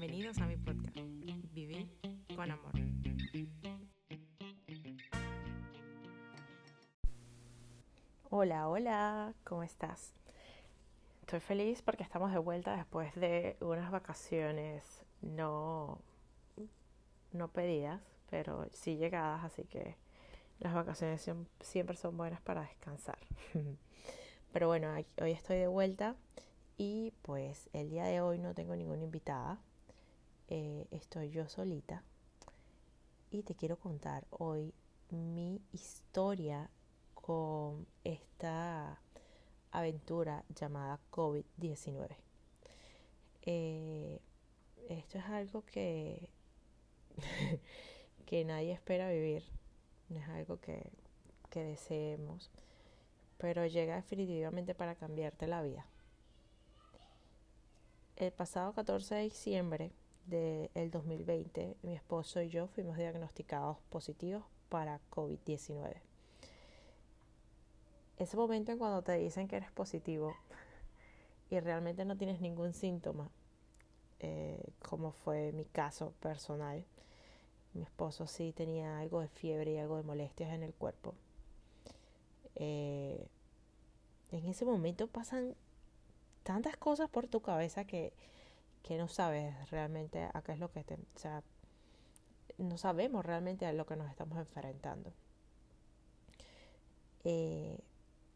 Bienvenidos a mi podcast, Vivir con Amor. Hola, hola, ¿cómo estás? Estoy feliz porque estamos de vuelta después de unas vacaciones no, no pedidas, pero sí llegadas, así que las vacaciones siempre son buenas para descansar. Pero bueno, hoy estoy de vuelta y pues el día de hoy no tengo ninguna invitada. Eh, estoy yo solita. Y te quiero contar hoy mi historia con esta aventura llamada COVID-19. Eh, esto es algo que, que nadie espera vivir. No es algo que, que deseemos. Pero llega definitivamente para cambiarte la vida el pasado 14 de diciembre del 2020, mi esposo y yo fuimos diagnosticados positivos para COVID-19. Ese momento en cuando te dicen que eres positivo y realmente no tienes ningún síntoma, eh, como fue mi caso personal. Mi esposo sí tenía algo de fiebre y algo de molestias en el cuerpo. Eh, en ese momento pasan tantas cosas por tu cabeza que, que no sabes realmente a qué es lo que te... O sea, no sabemos realmente a lo que nos estamos enfrentando. Eh,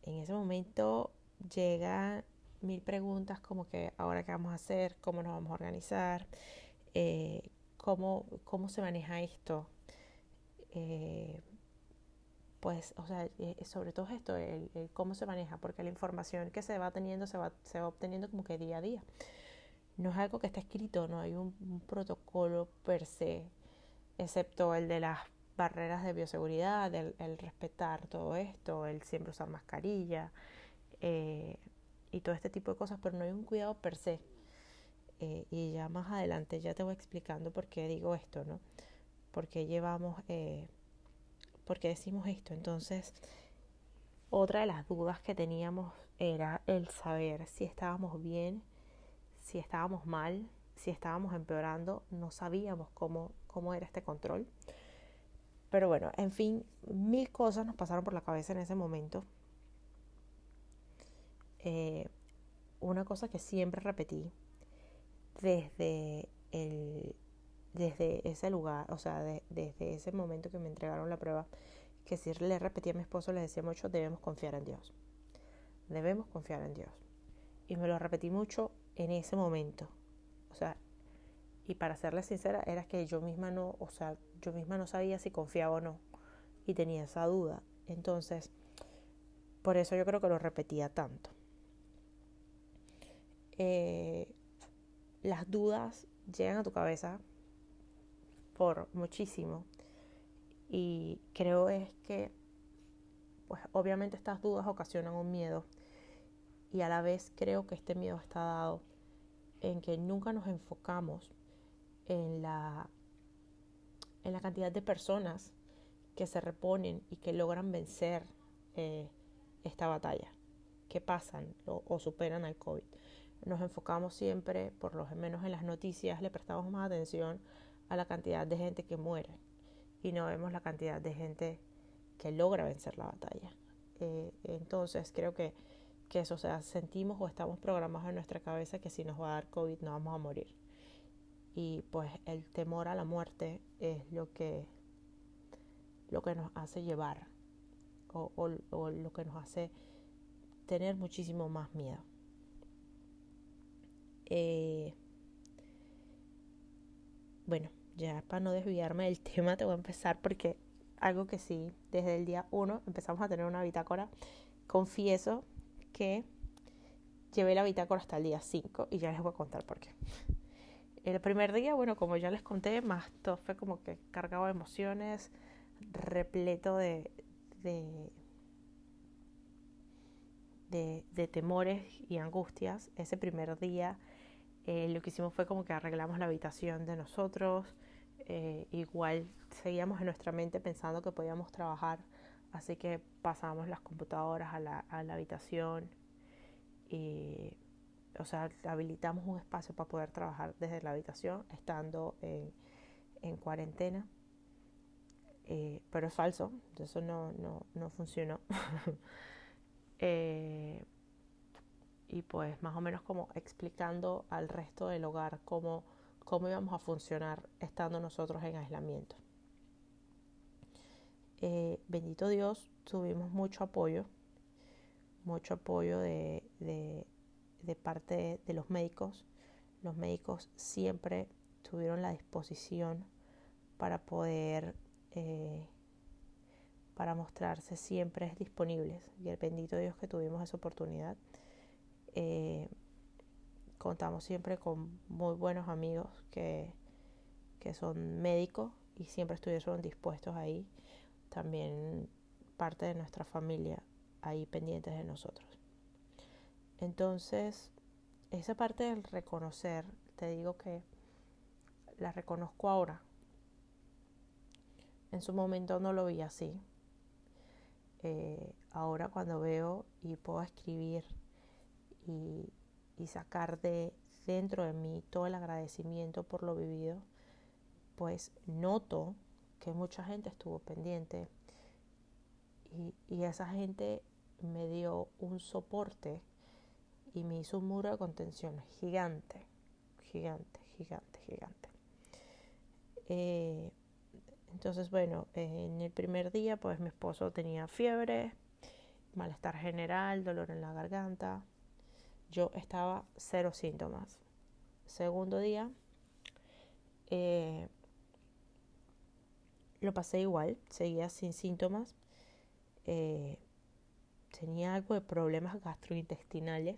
en ese momento llegan mil preguntas como que ahora qué vamos a hacer, cómo nos vamos a organizar, eh, cómo, cómo se maneja esto. Eh, pues, o sea, eh, sobre todo esto, el, cómo se maneja, porque la información que se va teniendo se va, se va obteniendo como que día a día. No es algo que está escrito, no hay un, protocolo per se, excepto el de las barreras de bioseguridad, el, respetar todo esto, el siempre usar mascarilla eh, y todo este tipo de cosas, pero no hay un cuidado per se. Eh, y ya más adelante ya te voy explicando por qué digo esto, ¿no? Porque llevamos eh, ¿Por qué decimos esto? Entonces, otra de las dudas que teníamos era el saber si estábamos bien, si estábamos mal, si estábamos empeorando. No sabíamos cómo, cómo era este control. Pero bueno, en fin, mil cosas nos pasaron por la cabeza en ese momento. Eh, una cosa que siempre repetí desde el desde ese lugar, o sea, desde ese momento que me entregaron la prueba, que si le repetí a mi esposo, le decía mucho, debemos confiar en Dios. Debemos confiar en Dios. Y me lo repetí mucho en ese momento. O sea, y para serle sincera, era que yo misma no, o sea, yo misma no sabía si confiaba o no. Y tenía esa duda. Entonces, por eso yo creo que lo repetía tanto. Eh, las dudas llegan a tu cabeza por muchísimo. Y creo es que, pues obviamente estas dudas ocasionan un miedo. Y a la vez creo que este miedo está dado en que nunca nos enfocamos en la, en la cantidad de personas que se reponen y que logran vencer eh, esta batalla, que pasan o, superan al COVID. Nos enfocamos siempre, por lo menos en las noticias, le prestamos más atención a la cantidad de gente que muere y no vemos la cantidad de gente que logra vencer la batalla. Eh, entonces creo que, que eso, o sea, sentimos o estamos programados en nuestra cabeza que si nos va a dar COVID no vamos a morir. Y pues el temor a la muerte es lo que, lo que nos hace llevar o, lo que nos hace tener muchísimo más miedo. Eh, bueno, ya para no desviarme del tema, te voy a empezar porque algo que sí, desde el día 1 empezamos a tener una bitácora. Confieso que llevé la bitácora hasta el día 5 y ya les voy a contar por qué. El primer día, bueno, como ya les conté, más todo fue como que cargado de emociones, repleto de, de, de, temores y angustias. Ese primer día eh, lo que hicimos fue como que arreglamos la habitación de nosotros. Eh, igual seguíamos en nuestra mente pensando que podíamos trabajar, así que pasamos las computadoras a la, habitación y, o sea, habilitamos un espacio para poder trabajar desde la habitación estando en, en cuarentena. Eh, pero es falso, eso no, no, no funcionó. eh, y pues más o menos como explicando al resto del hogar cómo, cómo íbamos a funcionar estando nosotros en aislamiento. Eh, bendito Dios, tuvimos mucho apoyo, mucho apoyo de, parte de los médicos. Los médicos siempre tuvieron la disposición para poder, eh, para mostrarse siempre disponibles. Y el bendito Dios que tuvimos esa oportunidad. Eh, contamos siempre con muy buenos amigos que, que son médicos y siempre estuvieron dispuestos ahí. También parte de nuestra familia ahí pendientes de nosotros. Entonces, esa parte del reconocer, te digo que la reconozco ahora. En su momento no lo vi así. Eh, ahora cuando veo y puedo escribir y, y sacar de dentro de mí todo el agradecimiento por lo vivido, pues noto que mucha gente estuvo pendiente y, esa gente me dio un soporte y me hizo un muro de contención gigante, gigante, gigante, gigante. Eh, entonces, bueno, en el primer día, pues mi esposo tenía fiebre, malestar general, dolor en la garganta. Yo estaba cero síntomas. Segundo día, eh, lo pasé igual, seguía sin síntomas. Eh, tenía algo de problemas gastrointestinales,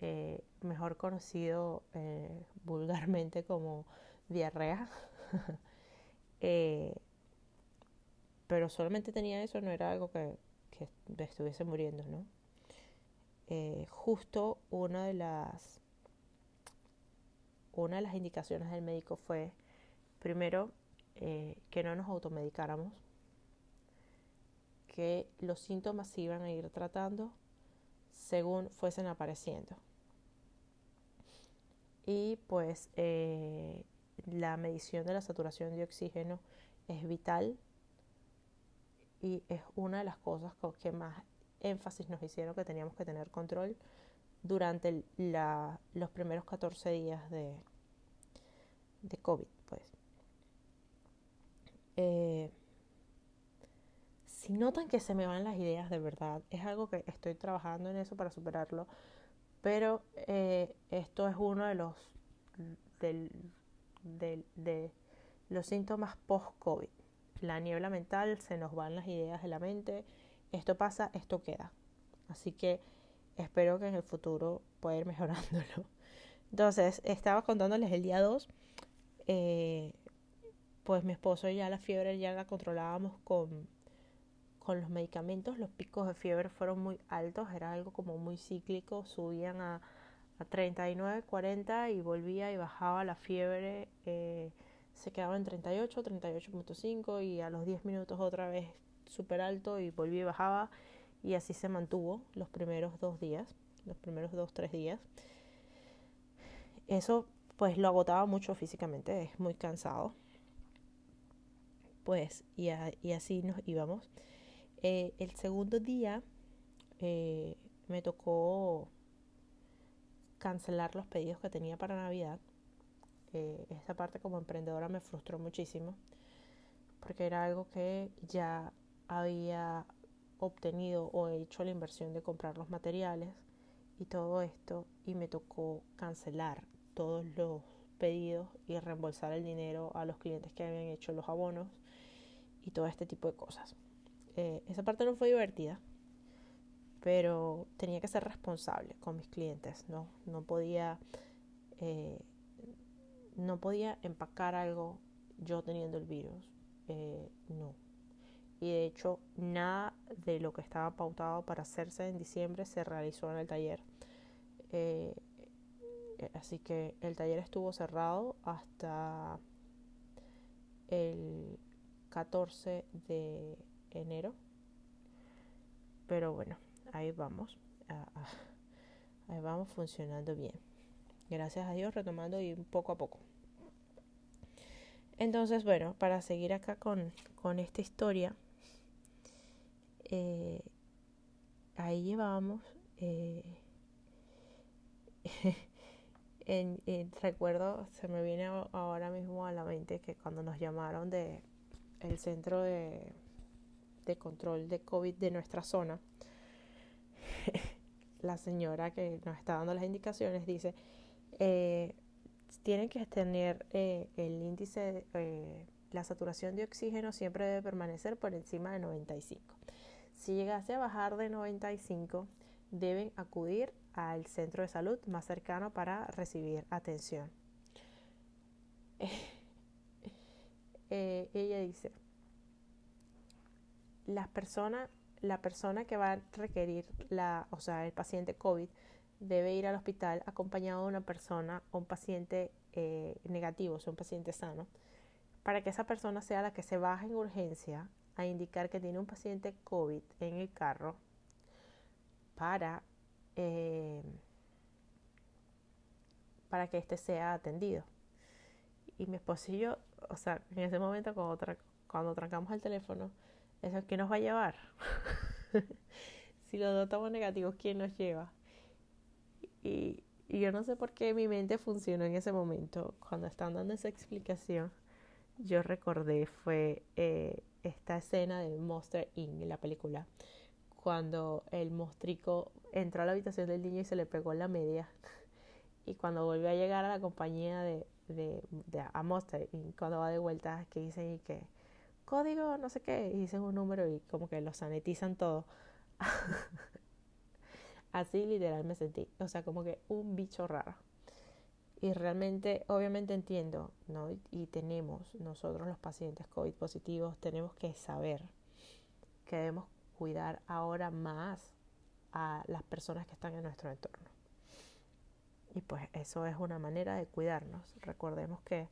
eh, mejor conocido eh, vulgarmente como diarrea. pero solamente tenía eso, no era algo que, que estuviese muriendo, ¿no? Justo una de las una de las indicaciones del médico fue primero eh, que no nos automedicáramos, que los síntomas se iban a ir tratando según fuesen apareciendo. Y pues eh, la medición de la saturación de oxígeno es vital y es una de las cosas que más énfasis nos hicieron que teníamos que tener control durante los primeros 14 días de, de COVID. Pues. Eh, si notan que se me van las ideas de verdad, es algo que estoy trabajando en eso para superarlo, pero eh, esto es uno de los, de, los síntomas post-COVID. La niebla mental, se nos van las ideas de la mente, esto pasa, esto queda. Así que espero que en el futuro pueda ir mejorándolo. Entonces, estaba contándoles el día 2, eh, pues mi esposo ya la fiebre ya la controlábamos con, con los medicamentos, los picos de fiebre fueron muy altos, era algo como muy cíclico, subían a a 39, 40 y volvía y bajaba la fiebre, eh, se quedaba en 38, 38.5 y a los 10 minutos otra vez súper alto y volvía y bajaba y así se mantuvo los primeros dos días, los primeros dos, tres días. Eso pues lo agotaba mucho físicamente, es muy cansado. Y, así nos íbamos. Eh, el segundo día eh, me tocó cancelar los pedidos que tenía para Navidad. Eh, esa parte como emprendedora me frustró muchísimo porque era algo que ya había obtenido o hecho la inversión de comprar los materiales y todo esto y me tocó cancelar todos los pedidos y reembolsar el dinero a los clientes que habían hecho los abonos y todo este tipo de cosas. Eh, esa parte no fue divertida pero tenía que ser responsable con mis clientes, ¿no? No podía, eh, no podía empacar algo yo teniendo el virus, eh, no. Y de hecho, nada de lo que estaba pautado para hacerse en diciembre se realizó en el taller. Así que el taller estuvo cerrado hasta el 14 de enero. Pero bueno, ahí vamos a, ahí vamos funcionando bien. Gracias a Dios, retomando y poco a poco. Entonces, bueno, para seguir acá con, con esta historia, eh, ahí llevamos, eh, en, recuerdo, se me viene ahora mismo a la mente que cuando nos llamaron de el centro de, control de COVID de nuestra zona, la señora que nos está dando las indicaciones dice, eh, tienen que tener eh, el índice, eh, la saturación de oxígeno siempre debe permanecer por encima de 95. Si llegase a bajar de 95, deben acudir al centro de salud más cercano para recibir atención. ella dice, las personas la persona que va a requerir la, o sea, el paciente COVID debe ir al hospital acompañado de una persona o un paciente eh, negativo, o sea, un paciente sano, para que esa persona sea la que se baje en urgencia a indicar que tiene un paciente COVID en el carro para, eh, para que éste sea atendido. Y mi esposo y yo, o sea, en ese momento cuando, cuando trancamos el teléfono, ¿Eso qué nos va a llevar? si los dos estamos negativos, ¿quién nos lleva? Y, yo no sé por qué mi mente funcionó en ese momento. Cuando estaban dando esa explicación, yo recordé fue eh, esta escena de Monster Inc. la película. Cuando el mostrico entró a la habitación del niño y se le pegó la media. Y cuando volvió a llegar a la compañía de, de, de a Monster Inc., cuando va de vuelta, que dicen y que código, no sé qué, y dicen un número y como que lo sanitizan todo. Así literal me sentí, o sea, como que un bicho raro. Y realmente, obviamente entiendo, ¿no? Y, tenemos, nosotros los pacientes COVID positivos, tenemos que saber que debemos cuidar ahora más a las personas que están en nuestro entorno. Y pues eso es una manera de cuidarnos. Recordemos que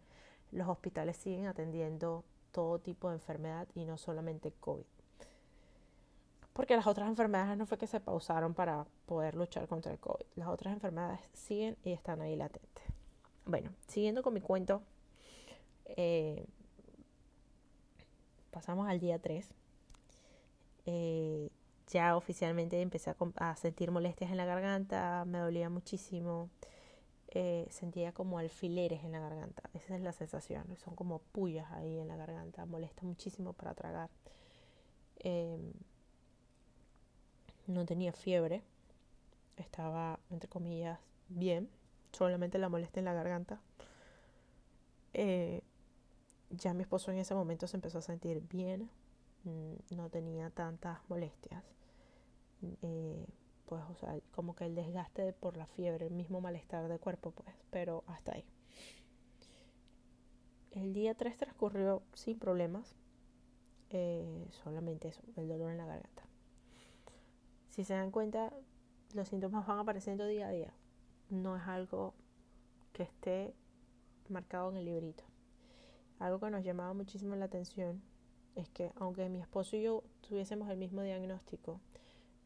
los hospitales siguen atendiendo todo tipo de enfermedad y no solamente COVID. Porque las otras enfermedades no fue que se pausaron para poder luchar contra el COVID. Las otras enfermedades siguen y están ahí latentes. Bueno, siguiendo con mi cuento, eh, pasamos al día 3. Eh, ya oficialmente empecé a, sentir molestias en la garganta, me dolía muchísimo. Eh, sentía como alfileres en la garganta. Esa es la sensación. Son como pullas ahí en la garganta. Molesta muchísimo para tragar. Em, no tenía fiebre. Estaba, entre comillas, bien. Solamente la molestia en la garganta. Eh, ya mi esposo en ese momento se empezó a sentir bien. Mm, no tenía tantas molestias. Pues, o sea, como que el desgaste por la fiebre, el mismo malestar de cuerpo, pues, pero hasta ahí. El día 3 transcurrió sin problemas, eh, solamente eso, el dolor en la garganta. Si se dan cuenta, los síntomas van apareciendo día a día. No es algo que esté marcado en el librito. Algo que nos llamaba muchísimo la atención es que aunque mi esposo y yo tuviésemos el mismo diagnóstico,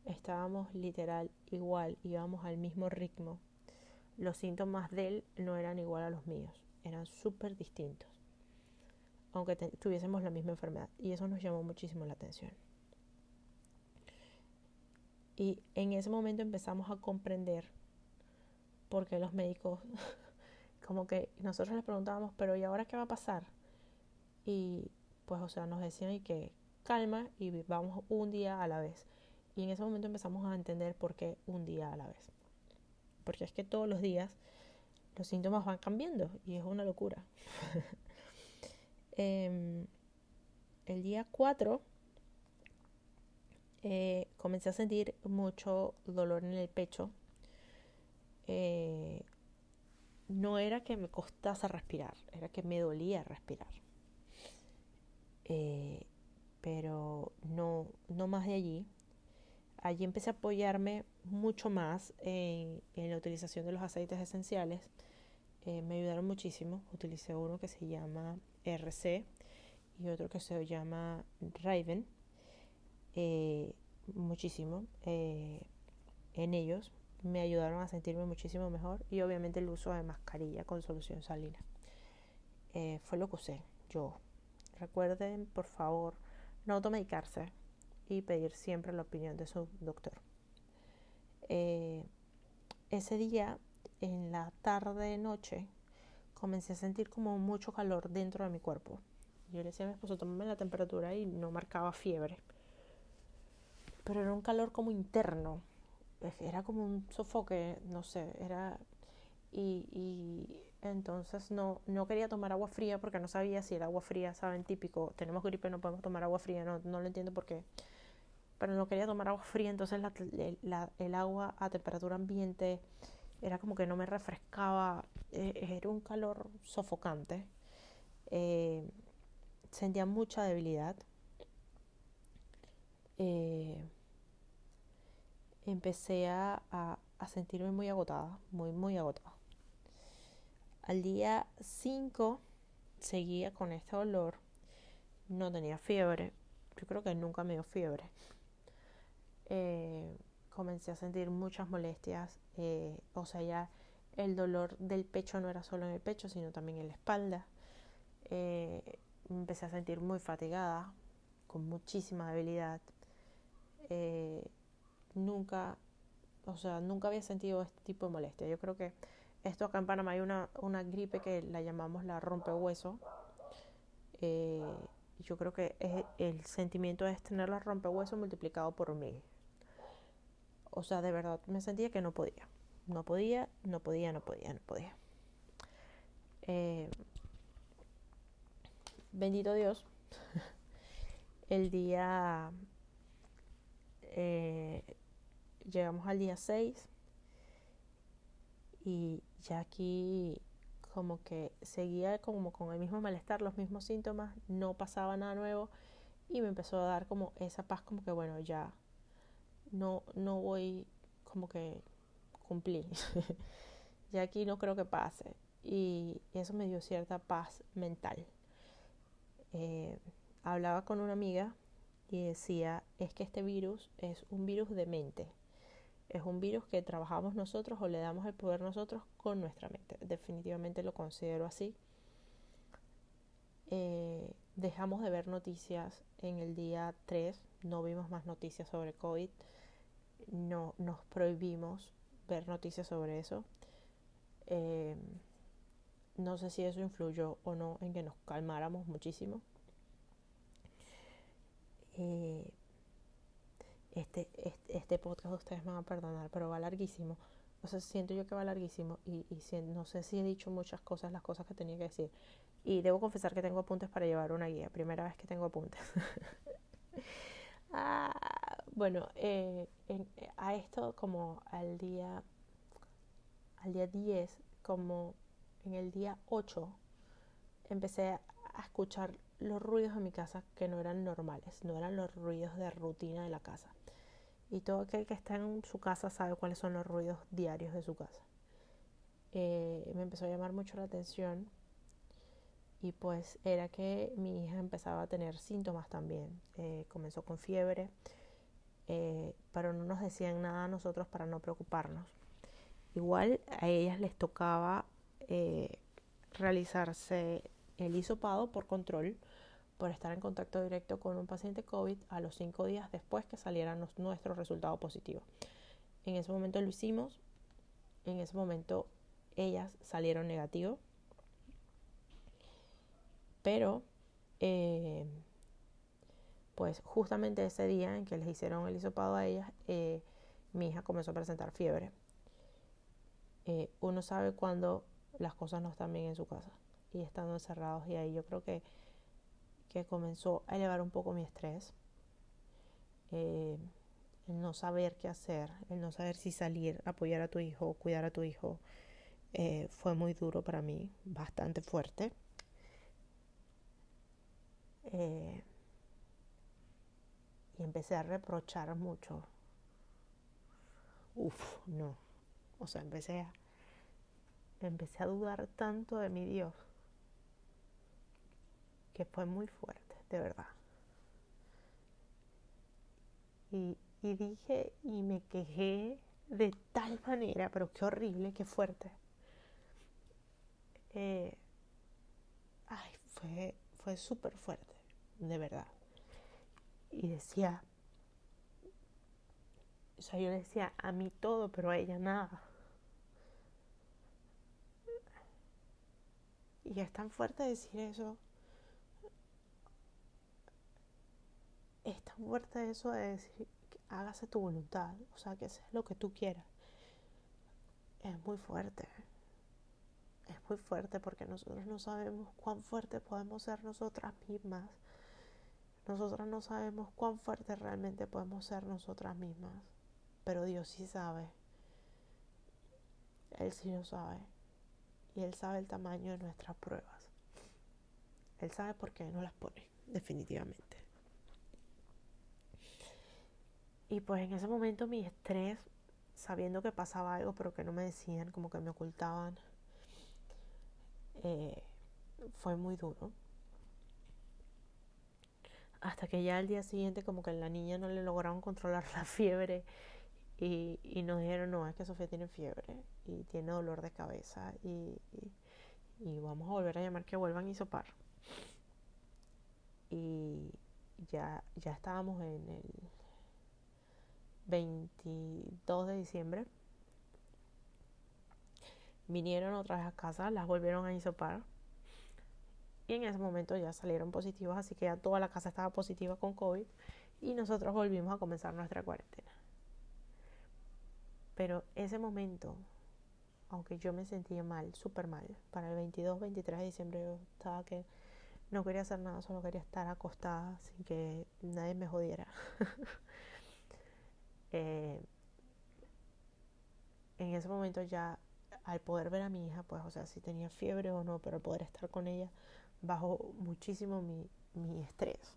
estábamos literal igual, íbamos al mismo ritmo. Los síntomas de él no eran igual a los míos, eran súper distintos, aunque tuviésemos la misma enfermedad. Y eso nos llamó muchísimo la atención. Y en ese momento empezamos a comprender por qué los médicos, como que nosotros les preguntábamos, pero ¿y ahora qué va a pasar? Y pues, o sea, nos decían y que calma y vamos un día a la vez. Y en ese momento empezamos a entender por qué un día a la vez. Porque es que todos los días los síntomas van cambiando y es una locura. Em, el día 4 eh, comencé a sentir mucho dolor en el pecho. Eh, no era que me costase respirar, era que me dolía respirar. Eh, pero no, no más de allí allí empecé a apoyarme mucho más en, la utilización de los aceites esenciales. Eh, me ayudaron muchísimo. Utilicé uno que se llama RC y otro que se llama Raven. Eh, muchísimo eh, en ellos me ayudaron a sentirme muchísimo mejor y obviamente el uso de mascarilla con solución salina. Fue lo que usé yo. Recuerden, por favor, no automedicarse y pedir siempre la opinión de su doctor. Eh, ese día, en la tarde, noche, comencé a sentir como mucho calor dentro de mi cuerpo. Yo le decía a mi esposo, tomame la temperatura y no marcaba fiebre. Pero era un calor como interno. Era como un sofoque, no sé, era... Y, y entonces no, no quería tomar agua fría porque no sabía si el agua fría, saben, típico, tenemos gripe, no podemos tomar agua fría, no, no lo entiendo por qué. Pero no quería tomar agua fría, entonces el agua a temperatura ambiente era como que no me refrescaba, eh, era un calor sofocante. Eh, sentía mucha debilidad. Eh, empecé a, a, sentirme muy agotada, muy, muy agotada. Al día 5 seguía con este dolor, no tenía fiebre, yo creo que nunca me dio fiebre. Eh, comencé a sentir muchas molestias, eh, o sea, ya el dolor del pecho no era solo en el pecho, sino también en la espalda. Eh, empecé a sentir muy fatigada, con muchísima debilidad. Nunca, o sea, nunca había sentido este tipo de molestia. Yo creo que esto acá en Panamá hay una, gripe que la llamamos la rompehueso. Eh, yo creo que el sentimiento es tener la rompehueso multiplicado por mil. O sea, de verdad me sentía que no podía. No podía, no podía, no podía, no podía. Eh, bendito Dios, el día, eh, llegamos al día 6 y ya aquí como que seguía como con el mismo malestar, los mismos síntomas, no pasaba nada nuevo y me empezó a dar como esa paz como que bueno, ya no, no voy como que cumplí. ya aquí no creo que pase. Y eso me dio cierta paz mental. Eh, hablaba con una amiga y decía, es que este virus es un virus de mente. Es un virus que trabajamos nosotros o le damos el poder nosotros con nuestra mente. Definitivamente lo considero así. Eh, dejamos de ver noticias en el día 3, no vimos más noticias sobre COVID, no nos prohibimos ver noticias sobre eso. Eh, no sé si eso influyó o no en que nos calmáramos muchísimo. Eh, este, este, este, podcast ustedes me van a perdonar, pero va larguísimo. O sea, siento yo que va larguísimo y, y no sé si he dicho muchas cosas, las cosas que tenía que decir. Y debo confesar que tengo apuntes para llevar una guía. Primera vez que tengo apuntes. ah, bueno, eh, a esto como al día, al día 10, como en el día 8 empecé a escuchar los ruidos de mi casa que no eran normales, no eran los ruidos de rutina de la casa. Y todo aquel que está en su casa sabe cuáles son los ruidos diarios de su casa. Eh, me empezó a llamar mucho la atención y pues era que mi hija empezaba a tener síntomas también. Eh, comenzó con fiebre, eh, pero no nos decían nada a nosotros para no preocuparnos. Igual a ellas les tocaba eh, realizarse el hisopado por control por estar en contacto directo con un paciente COVID a los cinco días después que salieran los, nuestros resultados positivos. En ese momento lo hicimos, en ese momento ellas salieron negativos, pero eh, pues justamente ese día en que les hicieron el hisopado a ellas, eh, mi hija comenzó a presentar fiebre. uno sabe cuándo las cosas no están bien en su casa y estando encerrados y ahí yo creo que, que comenzó a elevar un poco mi estrés. Eh, el no saber qué hacer, el no saber si salir, apoyar a tu hijo, cuidar a tu hijo, eh, fue muy duro para mí, bastante fuerte. Eh, y empecé a reprochar mucho. Uf, no. O sea, empecé a, empecé a dudar tanto de mi Dios que fue muy fuerte, de verdad. Y, y dije y me quejé de tal manera, pero qué horrible, qué fuerte. Eh, ay, fue, fue súper fuerte, de verdad. Y decía, o sea, yo decía, a mí todo, pero a ella nada. Y es tan fuerte decir eso. Es tan fuerte eso de decir, hágase tu voluntad, o sea, que sea lo que tú quieras. Es muy fuerte. Es muy fuerte porque nosotros no sabemos cuán fuerte podemos ser nosotras mismas. Nosotras no sabemos cuán fuerte realmente podemos ser nosotras mismas. Pero Dios sí sabe. Él sí lo sabe. Y Él sabe el tamaño de nuestras pruebas. Él sabe por qué no las pone, definitivamente. Y pues en ese momento mi estrés, sabiendo que pasaba algo, pero que no me decían, como que me ocultaban, eh, fue muy duro. Hasta que ya al día siguiente como que la niña no le lograron controlar la fiebre y, nos dijeron, no, es que Sofía tiene fiebre y tiene dolor de cabeza y, y, vamos a volver a llamar que vuelvan a sopar. Y ya, ya estábamos en el 22 de diciembre. Vinieron otra vez a casa, las volvieron a hisopar. Y en ese momento ya salieron positivos, así que ya toda la casa estaba positiva con COVID. Y nosotros volvimos a comenzar nuestra cuarentena. Pero ese momento, aunque yo me sentía mal, súper mal, para el 22, 23 de diciembre yo estaba que no quería hacer nada, solo quería estar acostada sin que nadie me jodiera. Eh, en ese momento ya al poder ver a mi hija, pues, o sea, si tenía fiebre o no, pero al poder estar con ella, bajó muchísimo mi, mi estrés.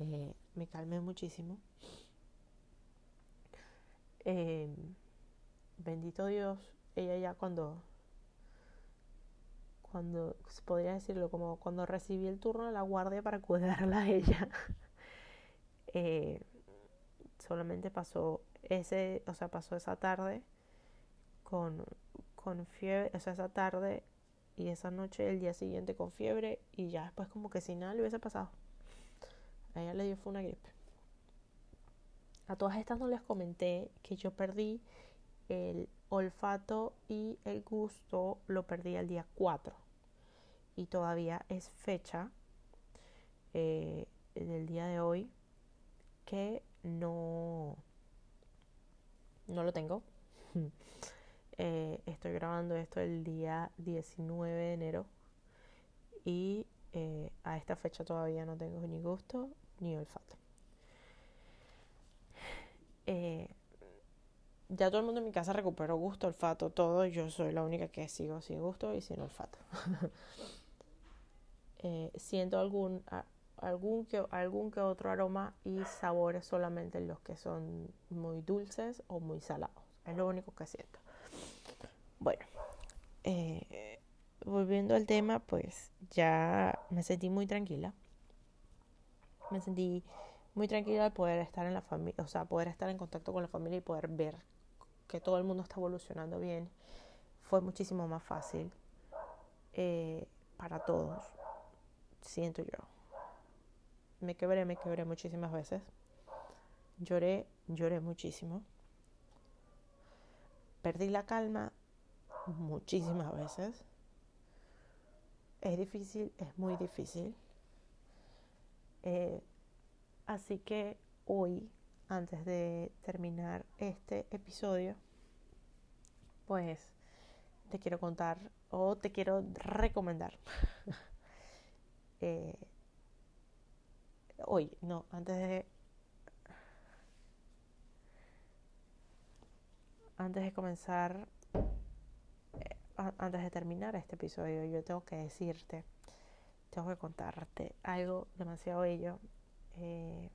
Eh, me calmé muchísimo. Eh, bendito Dios, ella ya cuando, cuando, podría decirlo, como cuando recibí el turno de la guardia para cuidarla a ella, eh, solamente pasó ese, o sea, pasó esa tarde con, con fiebre, o sea, esa tarde y esa noche el día siguiente con fiebre y ya después como que si nada le hubiese pasado. A ella le dio fue una gripe. A todas estas no les comenté que yo perdí el olfato y el gusto, lo perdí el día 4. Y todavía es fecha eh, del día de hoy que no, no lo tengo. Eh, estoy grabando esto el día 19 de enero y eh, a esta fecha todavía no tengo ni gusto ni olfato. Eh, ya todo el mundo en mi casa recuperó gusto, olfato, todo. Yo soy la única que sigo sin gusto y sin olfato. siento algún, algún que, algún que otro aroma y sabores solamente los que son muy dulces o muy salados. Es lo único que siento. Bueno, eh, volviendo al tema, pues ya me sentí muy tranquila. Me sentí muy tranquila al poder estar en la familia, o sea, poder estar en contacto con la familia y poder ver que todo el mundo está evolucionando bien. Fue muchísimo más fácil eh, para todos, siento yo me quebré, me quebré muchísimas veces. Lloré, lloré muchísimo. Perdí la calma muchísimas veces. Es difícil, es muy difícil. Eh, así que hoy, antes de terminar este episodio, pues te quiero contar o te quiero recomendar eh, hoy, no, antes de antes de comenzar antes de terminar este episodio, yo tengo que decirte, tengo que contarte algo demasiado bello eh,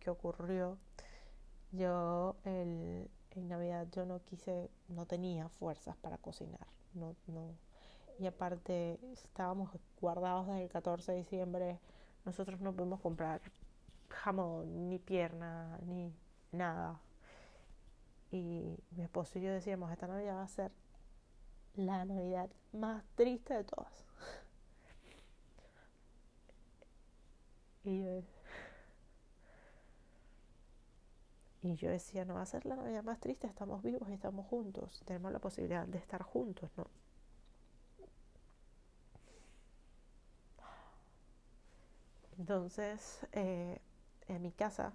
que ocurrió. Yo el, en Navidad yo no quise, no tenía fuerzas para cocinar, no, no. Y aparte estábamos guardados desde el 14 de diciembre nosotros no podemos comprar jamón, ni pierna, ni nada. y mi esposo y yo decíamos, esta Navidad va a ser la Navidad más triste de todas. Y yo, y yo decía, no va a ser la Navidad más triste, estamos vivos y estamos juntos, tenemos la posibilidad de estar juntos, ¿no? Entonces, eh, en mi casa,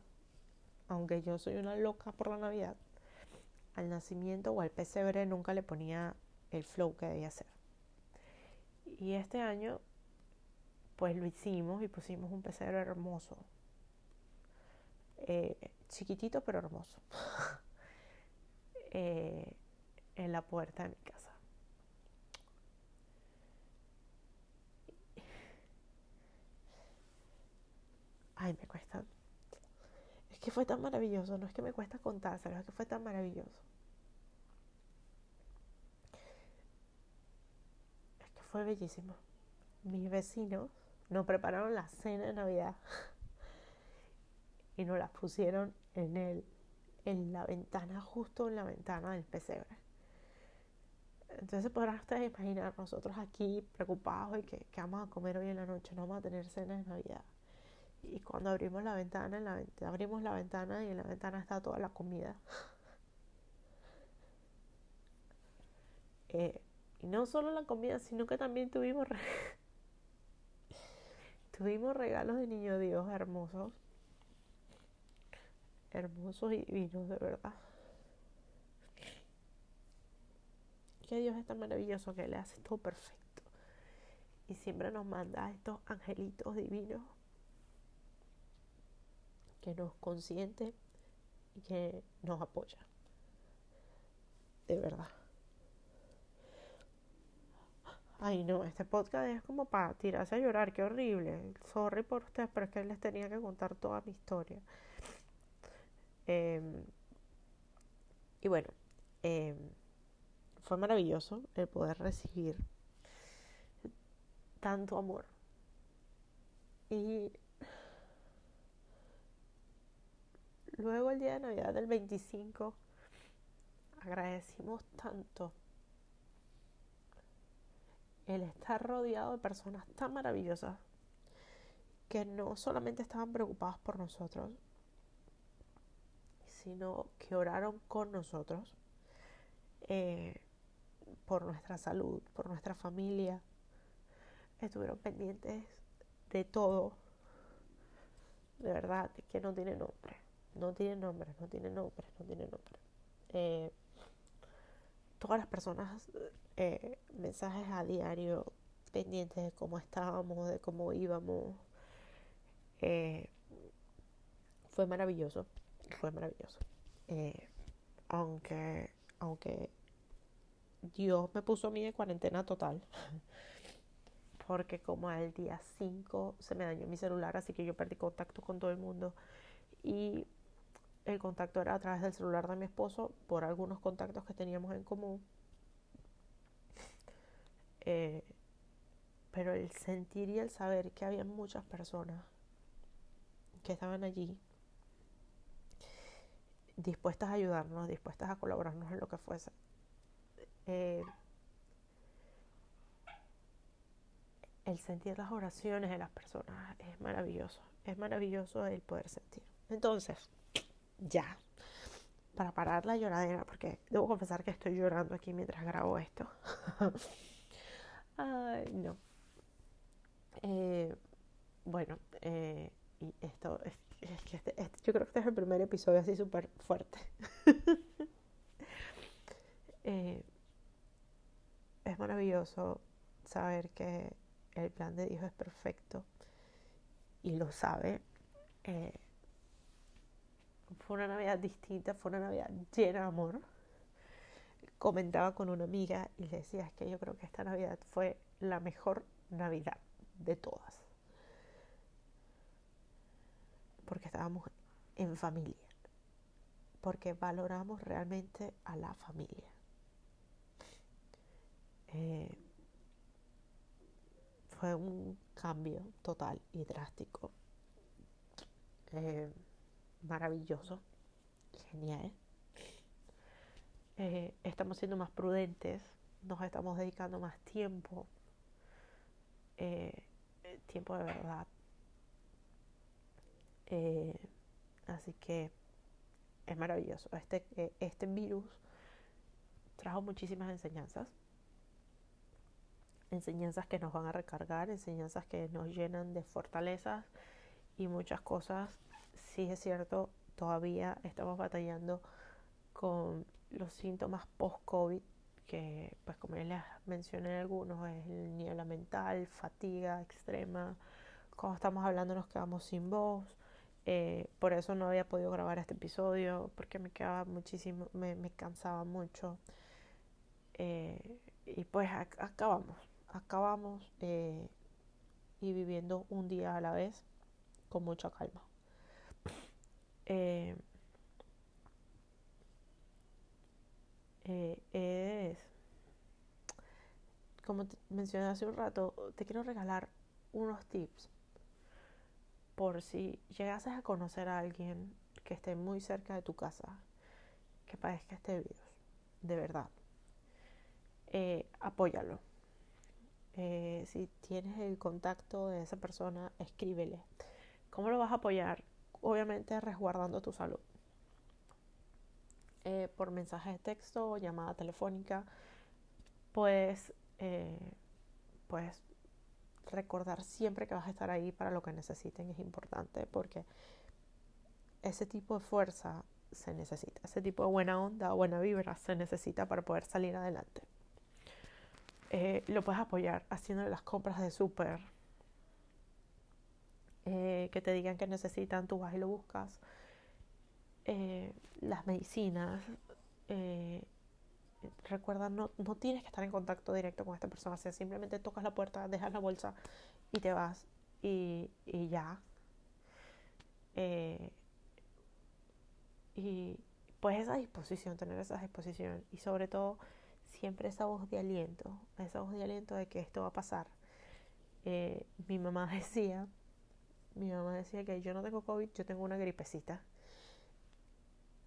aunque yo soy una loca por la Navidad, al nacimiento o al pesebre nunca le ponía el flow que debía ser. Y este año, pues lo hicimos y pusimos un pesebre hermoso. Eh, chiquitito pero hermoso. Eh, en la puerta de mi casa. Ay, me cuesta. Es que fue tan maravilloso, no es que me cuesta contárselo, es que fue tan maravilloso. Es que fue bellísimo. Mis vecinos nos prepararon la cena de Navidad y nos la pusieron en el en la ventana, justo en la ventana del pesebre. Entonces podrán ustedes imaginar nosotros aquí preocupados que, que, vamos a comer hoy en la noche, no vamos a tener cena de Navidad. Y cuando abrimos la ventana, en la, abrimos la ventana y en la ventana está toda la comida. Eh, y no solo la comida, sino que también tuvimos, tuvimos regalos de niño Dios hermosos. Hermosos y divinos, de verdad. Que Dios es tan maravilloso que le hace todo perfecto. Y siempre nos manda estos angelitos divinos que nos consiente y que nos apoya. De verdad. Ay, no, este podcast es como para tirarse a llorar, qué horrible. Sorry por ustedes, pero es que les tenía que contar toda mi historia. Em, y bueno, em, fue maravilloso el poder recibir tanto amor. Y Luego el día de Navidad del 25 agradecimos tanto el estar rodeado de personas tan maravillosas que no solamente estaban preocupadas por nosotros, sino que oraron con nosotros eh, por nuestra salud, por nuestra familia. Estuvieron pendientes de todo, de verdad, que no tiene nombre no tiene nombre, no tiene nombre, no tiene nombre. Eh, todas las personas, eh, mensajes a diario, pendientes de cómo estábamos, de cómo íbamos. Eh, fue maravilloso, fue maravilloso. aunque, aunque Dios me puso a mí de cuarentena total. Porque como al día 5 se me dañó mi celular, así que yo perdí contacto con todo el mundo. Y el contacto era a través del celular de mi esposo por algunos contactos que teníamos en común. Eh, pero el sentir y el saber que había muchas personas que estaban allí dispuestas a ayudarnos, dispuestas a colaborarnos en lo que fuese. Eh, el sentir las oraciones de las personas es maravilloso. Es maravilloso el poder sentir. Entonces, ya, para parar la lloradera, porque debo confesar que estoy llorando aquí mientras grabo esto. Ay, no. Eh, bueno, eh, y esto es, que este, este, yo creo que este es el primer episodio así súper fuerte. Eh, es maravilloso saber que el plan de Dios es perfecto y lo sabe. Fue una Navidad distinta, fue una Navidad llena de amor. Comentaba con una amiga y le decía, es que yo creo que esta Navidad fue la mejor Navidad de todas. Porque estábamos en familia. Porque valoramos realmente a la familia. Eh, fue un cambio total y drástico. Eh, maravilloso, genial. Eh, estamos siendo más prudentes, nos estamos dedicando más tiempo, eh, tiempo de verdad. Eh, así que es maravilloso. Este, este virus trajo muchísimas enseñanzas. Enseñanzas que nos van a recargar, enseñanzas que nos llenan de fortalezas y muchas cosas. Sí es cierto, todavía estamos batallando con los síntomas post-COVID, que pues como ya les mencioné algunos, es el niebla mental, fatiga extrema. Cuando estamos hablando nos quedamos sin voz. Eh, por eso no había podido grabar este episodio, porque me quedaba muchísimo, me, me cansaba mucho. Eh, y pues acabamos, acabamos eh, y viviendo un día a la vez con mucha calma. Eh, es, como mencioné hace un rato, te quiero regalar unos tips por si llegases a conocer a alguien que esté muy cerca de tu casa, que padezca este virus, de verdad eh, apóyalo. Eh, si tienes el contacto de esa persona, escríbele. ¿Cómo lo vas a apoyar? Obviamente resguardando tu salud. Eh, por mensaje de texto o llamada telefónica, pues, pues recordar siempre que vas a estar ahí para lo que necesiten es importante porque ese tipo de fuerza se necesita, ese tipo de buena onda, buena vibra se necesita para poder salir adelante. Eh, lo puedes apoyar haciendo las compras de súper. Eh, que te digan que necesitan, tú vas y lo buscas. Eh, las medicinas. recuerda, no, no tienes que estar en contacto directo con esta persona. O sea, simplemente tocas la puerta, dejas la bolsa y te vas. Y, y ya. y pues esa disposición, tener esa disposición. Y sobre todo siempre esa voz de aliento, esa voz de aliento de que esto va a pasar. Eh, mi mamá decía, mi mamá decía que yo no tengo COVID, yo tengo una gripecita.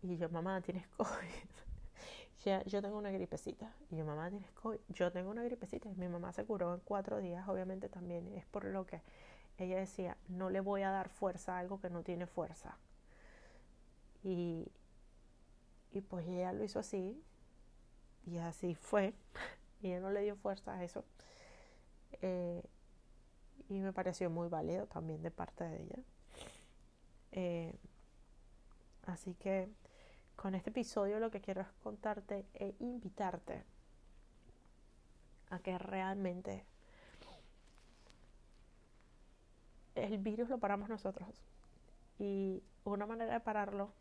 Y yo, mamá, tienes COVID. ya, yo tengo una gripecita. Y yo, mamá, tienes COVID. Yo tengo una gripecita. Y mi mamá se curó en cuatro días, obviamente también. Es por lo que ella decía, no le voy a dar fuerza a algo que no tiene fuerza. Y, y pues ella lo hizo así, y así fue. Y ella no le dio fuerza a eso. Eh, y me pareció muy válido también de parte de ella. Eh, así que con este episodio lo que quiero es contarte e invitarte a que realmente el virus lo paramos nosotros. Y una manera de pararlo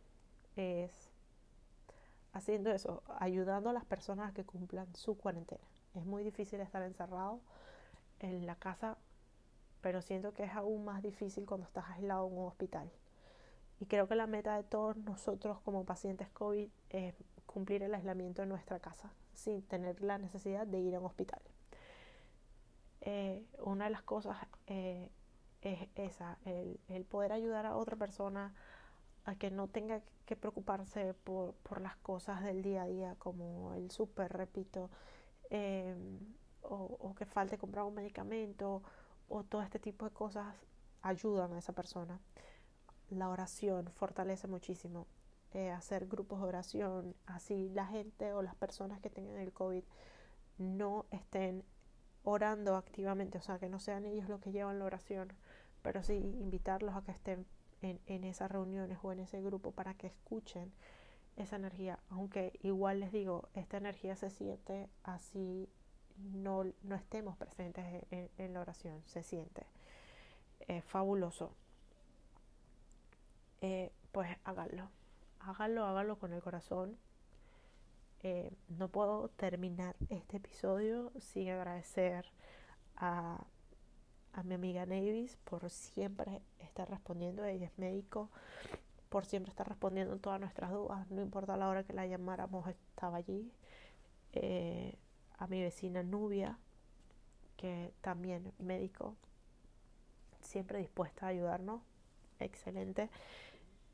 es haciendo eso, ayudando a las personas a que cumplan su cuarentena. Es muy difícil estar encerrado en la casa, pero siento que es aún más difícil cuando estás aislado en un hospital. Y creo que la meta de todos nosotros como pacientes COVID es cumplir el aislamiento en nuestra casa sin tener la necesidad de ir a un hospital. Eh, una de las cosas eh, es esa, el, poder ayudar a otra persona a que no tenga que preocuparse por, por las cosas del día a día, como el súper, repito, o, o, que falte comprar un medicamento, o todo este tipo de cosas ayudan a esa persona. La oración fortalece muchísimo. Eh, hacer grupos de oración, así la gente o las personas que tengan el COVID no estén orando activamente, o sea, que no sean ellos los que llevan la oración, pero sí invitarlos a que estén en, esas reuniones o en ese grupo para que escuchen esa energía. Aunque igual les digo, esta energía se siente así no, no estemos presentes en, la oración, se siente. es fabuloso. Eh, pues háganlo, háganlo, háganlo con el corazón. Eh, no puedo terminar este episodio sin agradecer a a mi amiga Navis por siempre estar respondiendo. Ella es médico, por siempre estar respondiendo todas nuestras dudas. No importa la hora que la llamáramos, estaba allí. Eh, a mi vecina Nubia, que también médico, siempre dispuesta a ayudarnos. Excelente.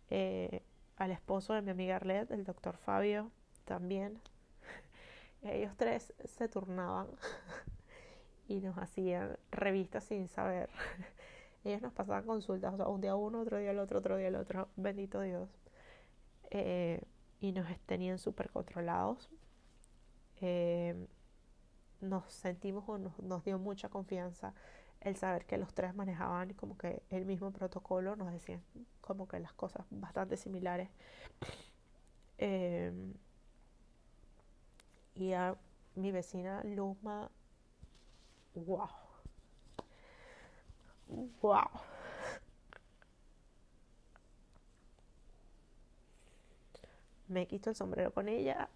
Eh, al esposo de mi amiga Arlette, el doctor Fabio, también Ellos tres se turnaban y nos hacían revistas sin saber. Ellos nos pasaban consultas, o sea, un día uno, otro día el otro, otro día el otro, bendito Dios. Eh, y nos tenían súper controlados. Eh, nos sentimos o nos, nos, dio mucha confianza el saber que los tres manejaban como que el mismo protocolo, nos decían como que las cosas bastante similares. Eh, y a mi vecina Luma, wow, wow. Me quito el sombrero con ella.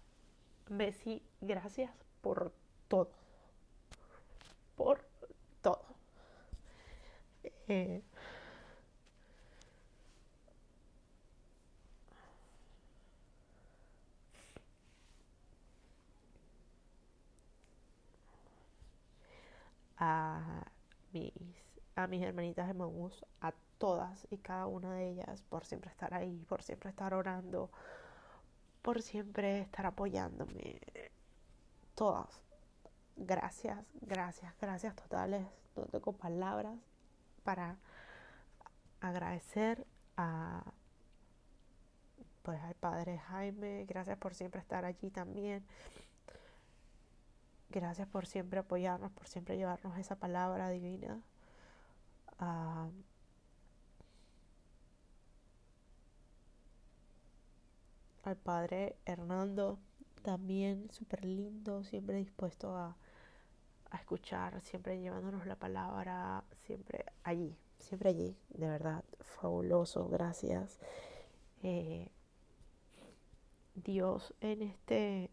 Bessie, gracias por todo. Por. Eh, a mis, a mis hermanitas de Maús, a todas y cada una de ellas, por siempre estar ahí, por siempre estar orando, por siempre estar apoyándome. Todas. Gracias, gracias, gracias totales. No tengo palabras para agradecer a pues al padre Jaime, gracias por siempre estar allí también. Gracias por siempre apoyarnos, por siempre llevarnos esa palabra divina. Uh, al padre Hernando, también súper lindo, siempre dispuesto a, a escuchar, siempre llevándonos la palabra, siempre allí, siempre allí, de verdad, fabuloso, gracias. Eh, Dios en este,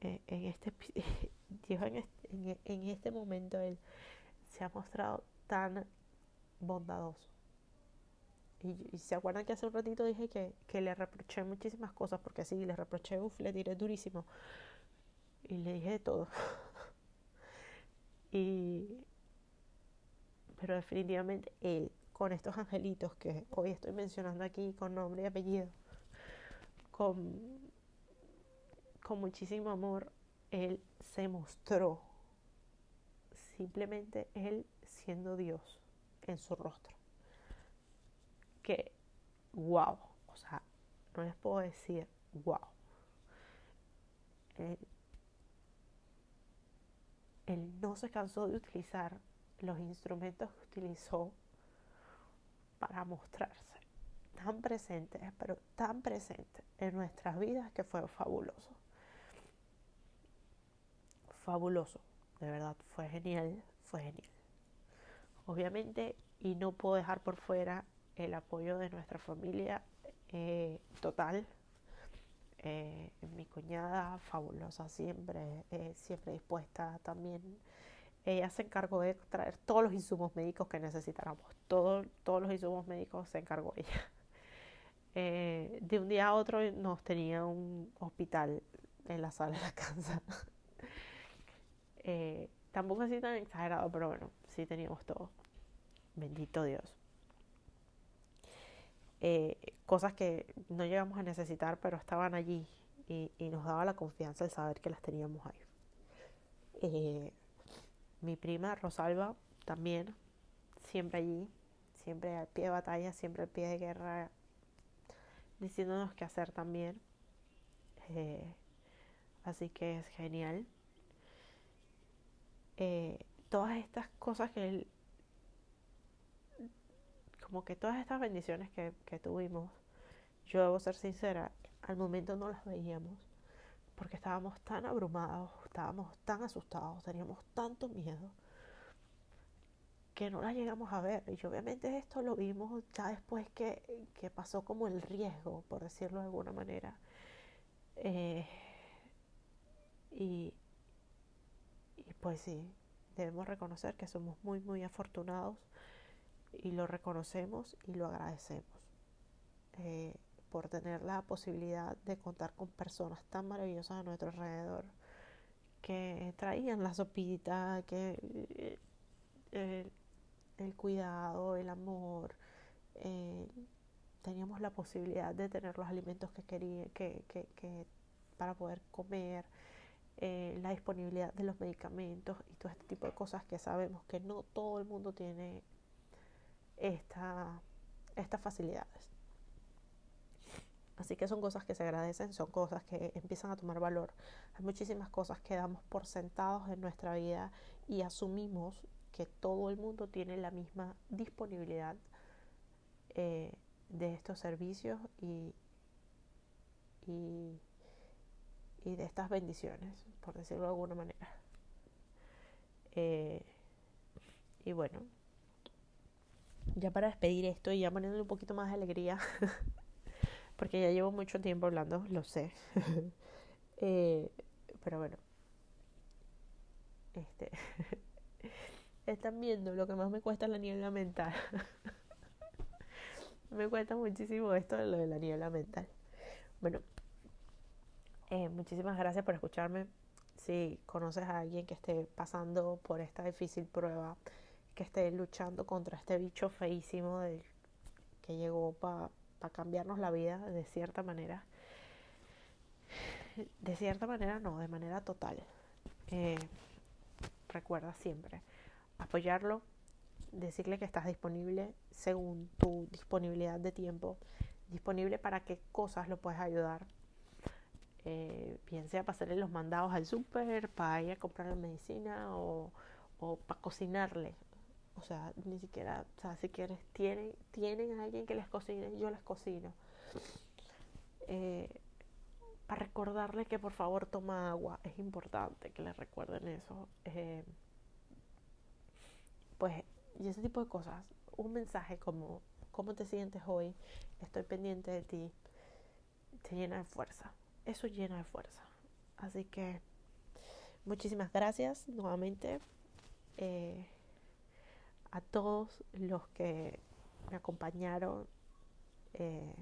eh, en este, Dios en este, en este momento Él se ha mostrado tan bondadoso y, se acuerdan que hace un ratito dije que, que, le reproché muchísimas cosas, porque sí, le reproché, uff, le tiré durísimo. Y le dije de todo. y, pero definitivamente él, con estos angelitos que hoy estoy mencionando aquí con nombre y apellido, con, con muchísimo amor, él se mostró simplemente él siendo Dios en su rostro que, wow, o sea, no les puedo decir, wow. Él, él no se cansó de utilizar los instrumentos que utilizó para mostrarse tan presentes, pero tan presentes en nuestras vidas que fue fabuloso. Fabuloso, de verdad, fue genial, fue genial. Obviamente, y no puedo dejar por fuera el apoyo de nuestra familia eh, total. Eh, mi cuñada, fabulosa siempre, eh, siempre dispuesta también. Ella se encargó de traer todos los insumos médicos que necesitáramos. todos los insumos médicos se encargó ella. de un día a otro nos tenía un hospital en la sala de la casa. tampoco así tan exagerado, pero bueno, sí teníamos todo. Bendito Dios. Eh, cosas que no llegamos a necesitar, pero estaban allí y, nos daba la confianza de saber que las teníamos ahí. Eh, mi prima Rosalba también, siempre allí, siempre al pie de batalla, siempre al pie de guerra, diciéndonos qué hacer también. Eh, así que es genial. todas estas cosas que como que todas estas bendiciones que, tuvimos, yo debo ser sincera, al momento no las veíamos porque estábamos tan abrumados, estábamos tan asustados, teníamos tanto miedo que no las llegamos a ver. Y obviamente esto lo vimos ya después que, pasó como el riesgo, por decirlo de alguna manera. Eh, y, y pues sí, debemos reconocer que somos muy, muy afortunados y lo reconocemos y lo agradecemos eh, por tener la posibilidad de contar con personas tan maravillosas a nuestro alrededor que traían la sopita, que eh, el, cuidado, el amor, eh, teníamos la posibilidad de tener los alimentos que quería, que, que, que para poder comer, la disponibilidad de los medicamentos y todo este tipo de cosas que sabemos que no todo el mundo tiene esta, estas facilidades. Así que son cosas que se agradecen, son cosas que empiezan a tomar valor. Hay muchísimas cosas que damos por sentados en nuestra vida y asumimos que todo el mundo tiene la misma disponibilidad eh, de estos servicios y, y, y, de estas bendiciones, por decirlo de alguna manera. Eh, y bueno, ya para despedir esto y ya poniéndole un poquito más de alegría porque ya llevo mucho tiempo hablando, lo sé. Eh, pero bueno, este, están viendo lo que más me cuesta la niebla mental. me cuesta muchísimo esto de lo de la niebla mental. Bueno, eh, muchísimas gracias por escucharme. Si conoces a alguien que esté pasando por esta difícil prueba, que esté luchando contra este bicho feísimo que llegó para para cambiarnos la vida de cierta manera. De cierta manera no, de manera total. Eh, recuerda siempre apoyarlo, decirle que estás disponible según tu disponibilidad de tiempo, disponible para qué cosas lo puedes ayudar. Eh, bien sea para hacerle los mandados al súper, para ir a comprar la medicina o, o para cocinarle o sea, ni siquiera, o sea, si quieres, tienen, tienen a alguien que les cocine, yo les cocino. Eh, para recordarle que por favor toma agua, es importante que les recuerden eso. Eh, pues, y ese tipo de cosas. Un mensaje como, ¿cómo te sientes hoy? Estoy pendiente de ti. Te llena de fuerza. Eso llena de fuerza. Así que, muchísimas gracias nuevamente. Eh, a todos los que me acompañaron eh,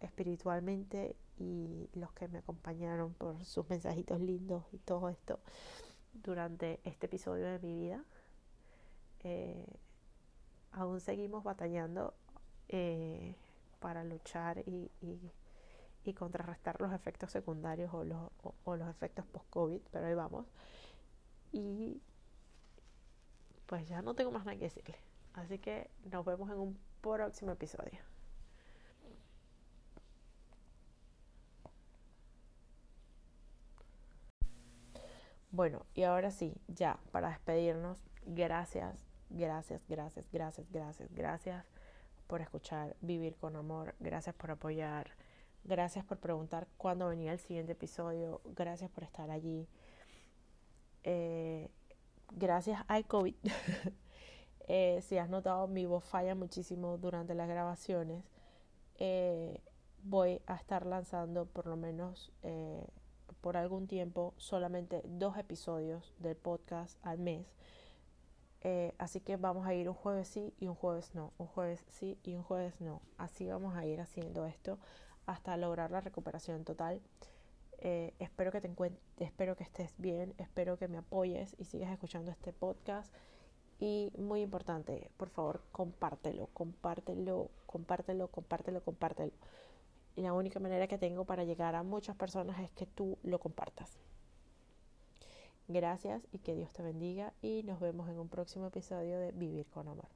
espiritualmente y los que me acompañaron por sus mensajitos lindos y todo esto durante este episodio de mi vida. Eh, aún seguimos batallando eh, para luchar y, y, contrarrestar los efectos secundarios o los, o los efectos post-COVID, pero ahí vamos. Y pues ya no tengo más nada que decirle. Así que nos vemos en un próximo episodio. Bueno, y ahora sí, ya, para despedirnos, gracias, gracias, gracias, gracias, gracias, gracias por escuchar Vivir con Amor, gracias por apoyar, gracias por preguntar cuándo venía el siguiente episodio, gracias por estar allí. Eh, gracias al COVID, eh, si has notado mi voz falla muchísimo durante las grabaciones, eh, voy a estar lanzando por lo menos eh, por algún tiempo solamente dos episodios del podcast al mes. así que vamos a ir un jueves sí y un jueves no, un jueves sí y un jueves no. Así vamos a ir haciendo esto hasta lograr la recuperación total. Eh, espero que te espero que estés bien, espero que me apoyes y sigas escuchando este podcast. Y muy importante, por favor, compártelo, compártelo, compártelo, compártelo, compártelo. La única manera que tengo para llegar a muchas personas es que tú lo compartas. Gracias y que Dios te bendiga y nos vemos en un próximo episodio de Vivir con Amor.